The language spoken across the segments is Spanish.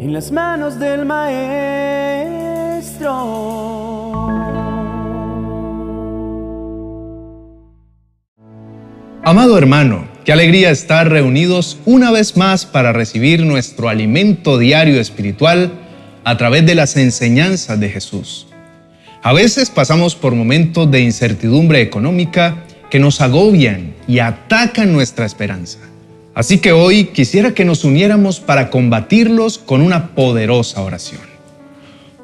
en las manos del Maestro. Amado hermano, qué alegría estar reunidos una vez más para recibir nuestro alimento diario espiritual a través de las enseñanzas de Jesús. A veces pasamos por momentos de incertidumbre económica que nos agobian y atacan nuestra esperanza. Así que hoy quisiera que nos uniéramos para combatirlos con una poderosa oración.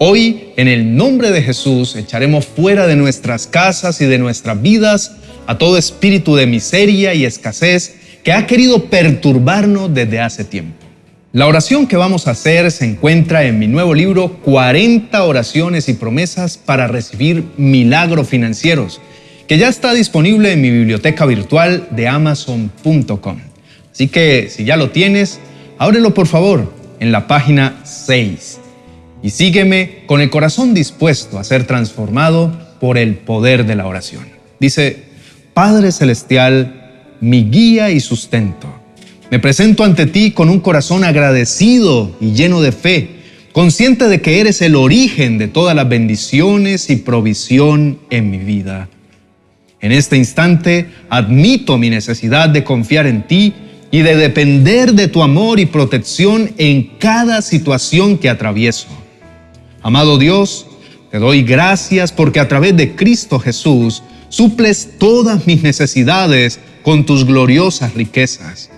Hoy, en el nombre de Jesús, echaremos fuera de nuestras casas y de nuestras vidas a todo espíritu de miseria y escasez que ha querido perturbarnos desde hace tiempo. La oración que vamos a hacer se encuentra en mi nuevo libro 40 oraciones y promesas para recibir milagros financieros, que ya está disponible en mi biblioteca virtual de amazon.com. Así que si ya lo tienes, ábrelo por favor en la página 6 y sígueme con el corazón dispuesto a ser transformado por el poder de la oración. Dice, Padre Celestial, mi guía y sustento. Me presento ante ti con un corazón agradecido y lleno de fe, consciente de que eres el origen de todas las bendiciones y provisión en mi vida. En este instante admito mi necesidad de confiar en ti y de depender de tu amor y protección en cada situación que atravieso. Amado Dios, te doy gracias porque a través de Cristo Jesús suples todas mis necesidades con tus gloriosas riquezas.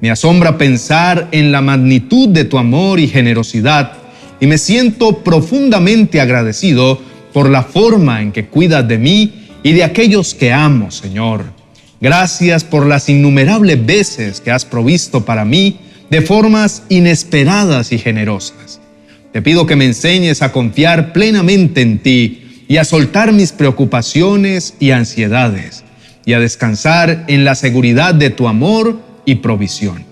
Me asombra pensar en la magnitud de tu amor y generosidad y me siento profundamente agradecido por la forma en que cuidas de mí y de aquellos que amo, Señor. Gracias por las innumerables veces que has provisto para mí de formas inesperadas y generosas. Te pido que me enseñes a confiar plenamente en ti y a soltar mis preocupaciones y ansiedades y a descansar en la seguridad de tu amor y provisión.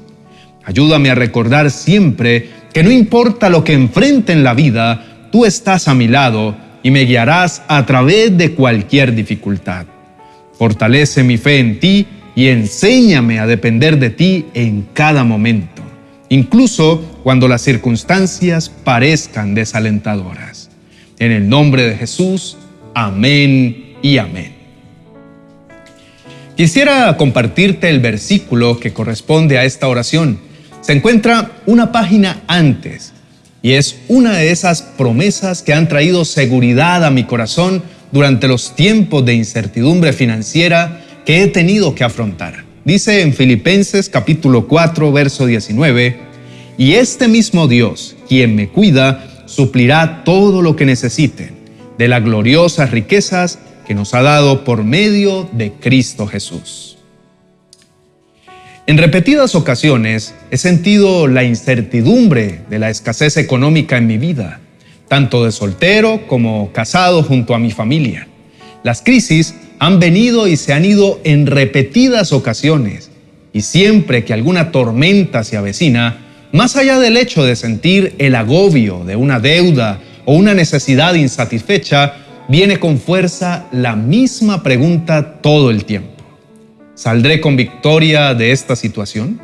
Ayúdame a recordar siempre que no importa lo que enfrente en la vida, tú estás a mi lado y me guiarás a través de cualquier dificultad. Fortalece mi fe en ti y enséñame a depender de ti en cada momento, incluso cuando las circunstancias parezcan desalentadoras. En el nombre de Jesús, amén y amén. Quisiera compartirte el versículo que corresponde a esta oración. Se encuentra una página antes y es una de esas promesas que han traído seguridad a mi corazón durante los tiempos de incertidumbre financiera que he tenido que afrontar. Dice en Filipenses capítulo 4, verso 19, y este mismo Dios, quien me cuida, suplirá todo lo que necesiten de las gloriosas riquezas que nos ha dado por medio de Cristo Jesús. En repetidas ocasiones he sentido la incertidumbre de la escasez económica en mi vida, tanto de soltero como casado junto a mi familia. Las crisis han venido y se han ido en repetidas ocasiones, y siempre que alguna tormenta se avecina, más allá del hecho de sentir el agobio de una deuda o una necesidad insatisfecha, viene con fuerza la misma pregunta todo el tiempo. ¿Saldré con victoria de esta situación?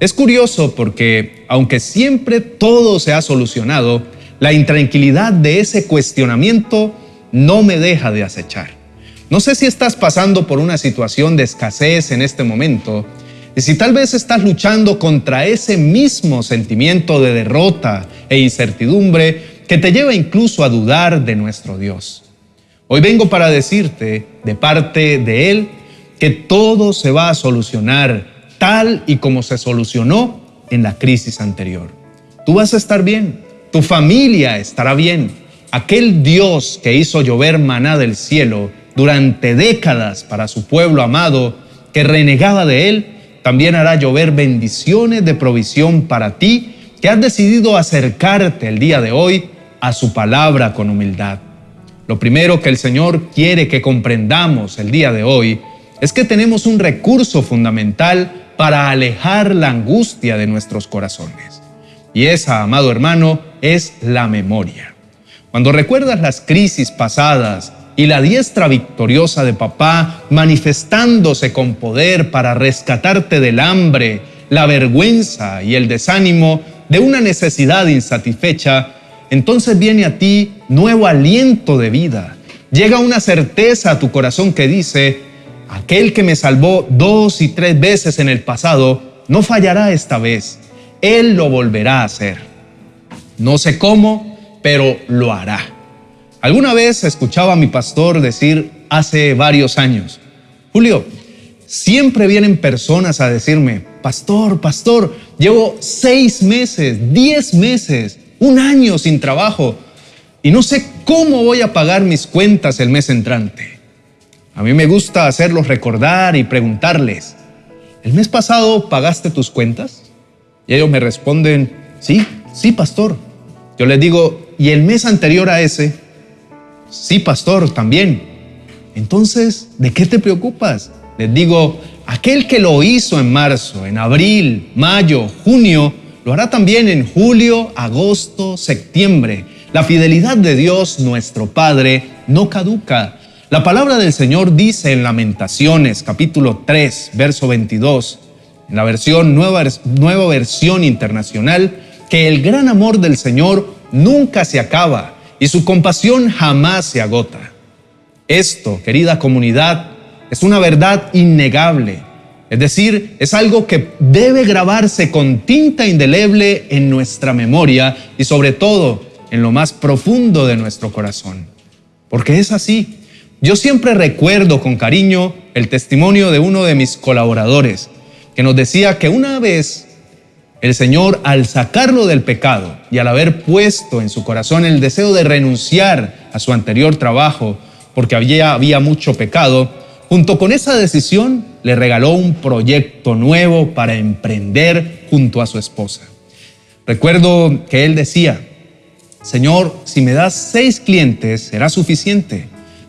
Es curioso porque, aunque siempre todo se ha solucionado, la intranquilidad de ese cuestionamiento no me deja de acechar. No sé si estás pasando por una situación de escasez en este momento, y si tal vez estás luchando contra ese mismo sentimiento de derrota e incertidumbre que te lleva incluso a dudar de nuestro Dios. Hoy vengo para decirte de parte de Él que todo se va a solucionar tal y como se solucionó en la crisis anterior. Tú vas a estar bien, tu familia estará bien. Aquel Dios que hizo llover maná del cielo durante décadas para su pueblo amado que renegaba de Él, también hará llover bendiciones de provisión para ti que has decidido acercarte el día de hoy a su palabra con humildad. Lo primero que el Señor quiere que comprendamos el día de hoy es que tenemos un recurso fundamental para alejar la angustia de nuestros corazones. Y esa, amado hermano, es la memoria. Cuando recuerdas las crisis pasadas, y la diestra victoriosa de papá manifestándose con poder para rescatarte del hambre, la vergüenza y el desánimo, de una necesidad insatisfecha, entonces viene a ti nuevo aliento de vida. Llega una certeza a tu corazón que dice, aquel que me salvó dos y tres veces en el pasado, no fallará esta vez. Él lo volverá a hacer. No sé cómo, pero lo hará. Alguna vez escuchaba a mi pastor decir hace varios años, Julio, siempre vienen personas a decirme, pastor, pastor, llevo seis meses, diez meses, un año sin trabajo y no sé cómo voy a pagar mis cuentas el mes entrante. A mí me gusta hacerlos recordar y preguntarles, ¿el mes pasado pagaste tus cuentas? Y ellos me responden, sí, sí, pastor. Yo les digo, ¿y el mes anterior a ese? Sí, pastor, también. Entonces, ¿de qué te preocupas? Les digo, aquel que lo hizo en marzo, en abril, mayo, junio, lo hará también en julio, agosto, septiembre. La fidelidad de Dios, nuestro Padre, no caduca. La palabra del Señor dice en Lamentaciones, capítulo 3, verso 22, en la versión nueva, nueva versión internacional, que el gran amor del Señor nunca se acaba y su compasión jamás se agota. Esto, querida comunidad, es una verdad innegable. Es decir, es algo que debe grabarse con tinta indeleble en nuestra memoria y sobre todo en lo más profundo de nuestro corazón. Porque es así. Yo siempre recuerdo con cariño el testimonio de uno de mis colaboradores, que nos decía que una vez el Señor, al sacarlo del pecado y al haber puesto en su corazón el deseo de renunciar a su anterior trabajo, porque había, había mucho pecado, junto con esa decisión le regaló un proyecto nuevo para emprender junto a su esposa. Recuerdo que él decía, Señor, si me das seis clientes será suficiente,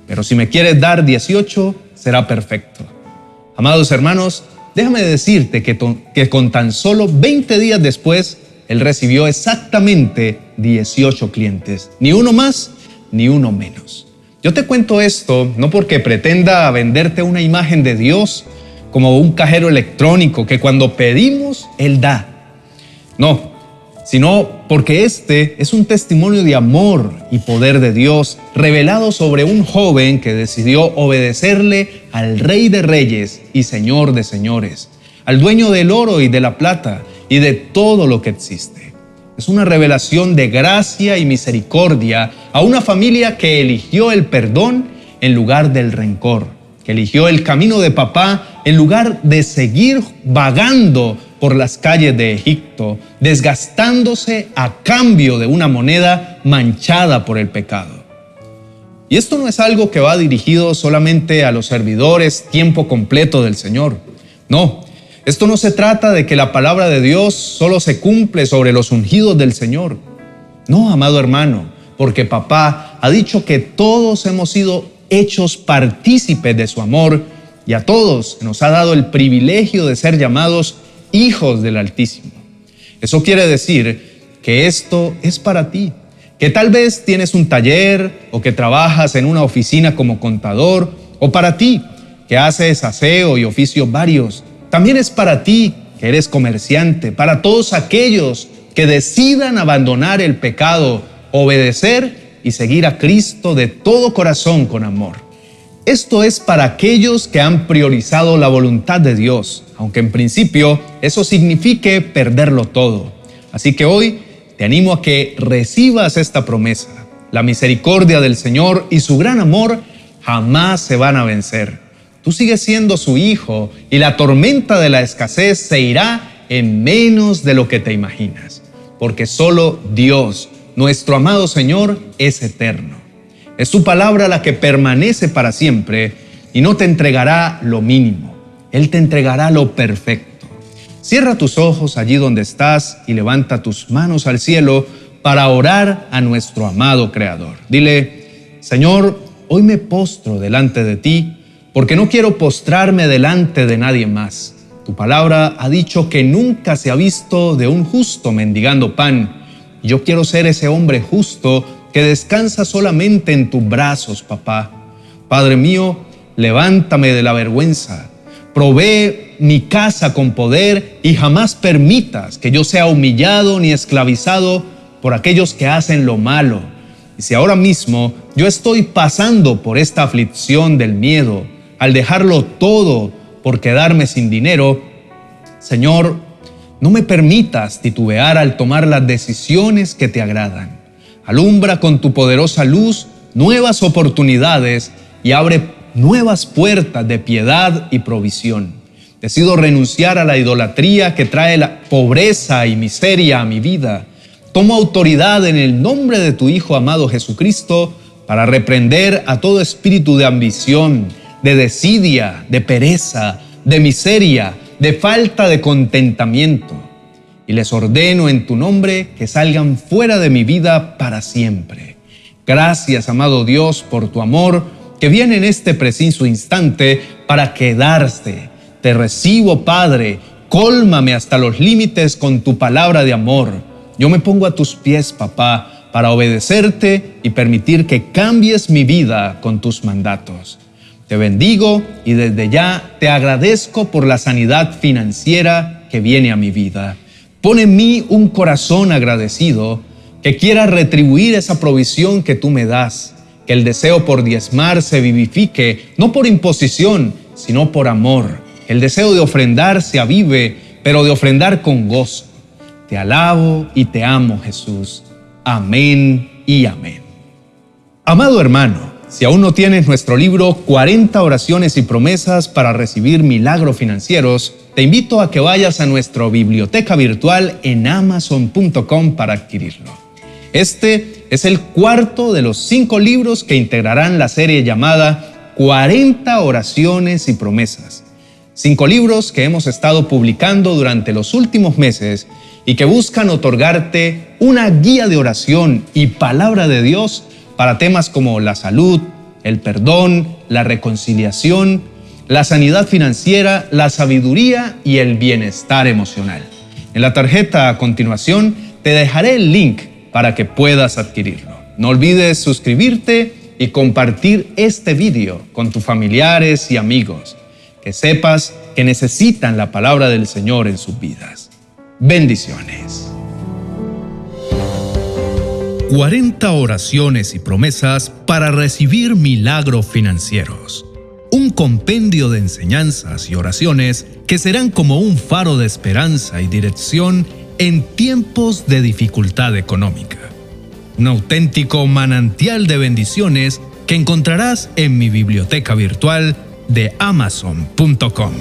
pero si me quieres dar 18 será perfecto. Amados hermanos, Déjame decirte que, con tan solo 20 días después, él recibió exactamente 18 clientes, ni uno más ni uno menos. Yo te cuento esto no porque pretenda venderte una imagen de Dios como un cajero electrónico que cuando pedimos, Él da. No, sino porque este es un testimonio de amor y poder de Dios revelado sobre un joven que decidió obedecerle al Rey de Reyes y Señor de Señores, al dueño del oro y de la plata y de todo lo que existe. Es una revelación de gracia y misericordia a una familia que eligió el perdón en lugar del rencor, que eligió el camino de papá en lugar de seguir vagando por las calles de Egipto, desgastándose a cambio de una moneda manchada por el pecado. Y esto no es algo que va dirigido solamente a los servidores tiempo completo del Señor. No, esto no se trata de que la palabra de Dios solo se cumple sobre los ungidos del Señor. No, amado hermano, porque papá ha dicho que todos hemos sido hechos partícipes de su amor y a todos nos ha dado el privilegio de ser llamados hijos del Altísimo. Eso quiere decir que esto es para ti, que tal vez tienes un taller o que trabajas en una oficina como contador, o para ti, que haces aseo y oficios varios. También es para ti, que eres comerciante, para todos aquellos que decidan abandonar el pecado, obedecer y seguir a Cristo de todo corazón con amor. Esto es para aquellos que han priorizado la voluntad de Dios, aunque en principio eso signifique perderlo todo. Así que hoy te animo a que recibas esta promesa. La misericordia del Señor y su gran amor jamás se van a vencer. Tú sigues siendo su hijo y la tormenta de la escasez se irá en menos de lo que te imaginas, porque solo Dios, nuestro amado Señor, es eterno. Es su palabra la que permanece para siempre y no te entregará lo mínimo. Él te entregará lo perfecto. Cierra tus ojos allí donde estás y levanta tus manos al cielo para orar a nuestro amado Creador. Dile, Señor, hoy me postro delante de ti porque no quiero postrarme delante de nadie más. Tu palabra ha dicho que nunca se ha visto de un justo mendigando pan. Yo quiero ser ese hombre justo que descansa solamente en tus brazos, papá. Padre mío, levántame de la vergüenza. Provee mi casa con poder y jamás permitas que yo sea humillado ni esclavizado por aquellos que hacen lo malo. Y si ahora mismo yo estoy pasando por esta aflicción del miedo, al dejarlo todo por quedarme sin dinero, Señor, no me permitas titubear al tomar las decisiones que te agradan. Alumbra con tu poderosa luz nuevas oportunidades y abre nuevas puertas de piedad y provisión. Decido renunciar a la idolatría que trae la pobreza y miseria a mi vida. Tomo autoridad en el nombre de tu Hijo amado Jesucristo para reprender a todo espíritu de ambición, de desidia, de pereza, de miseria, de falta de contentamiento. Y les ordeno en tu nombre que salgan fuera de mi vida para siempre. Gracias, amado Dios, por tu amor que viene en este preciso instante para quedarse. Te recibo, Padre, cólmame hasta los límites con tu palabra de amor. Yo me pongo a tus pies, papá, para obedecerte y permitir que cambies mi vida con tus mandatos. Te bendigo y desde ya te agradezco por la sanidad financiera que viene a mi vida. Pon en mí un corazón agradecido que quiera retribuir esa provisión que tú me das que el deseo por diezmar se vivifique, no por imposición, sino por amor. El deseo de ofrendar se avive, pero de ofrendar con gozo. Te alabo y te amo, Jesús. Amén y amén. Amado hermano, si aún no tienes nuestro libro 40 oraciones y promesas para recibir milagros financieros, te invito a que vayas a nuestra biblioteca virtual en amazon.com para adquirirlo. Este es el cuarto de los cinco libros que integrarán la serie llamada 40 oraciones y promesas. Cinco libros que hemos estado publicando durante los últimos meses y que buscan otorgarte una guía de oración y palabra de Dios para temas como la salud, el perdón, la reconciliación, la sanidad financiera, la sabiduría y el bienestar emocional. En la tarjeta a continuación te dejaré el link para que puedas adquirirlo. No olvides suscribirte y compartir este video con tus familiares y amigos, que sepas que necesitan la palabra del Señor en sus vidas. Bendiciones. 40 oraciones y promesas para recibir milagros financieros. Un compendio de enseñanzas y oraciones que serán como un faro de esperanza y dirección en tiempos de dificultad económica. Un auténtico manantial de bendiciones que encontrarás en mi biblioteca virtual de amazon.com.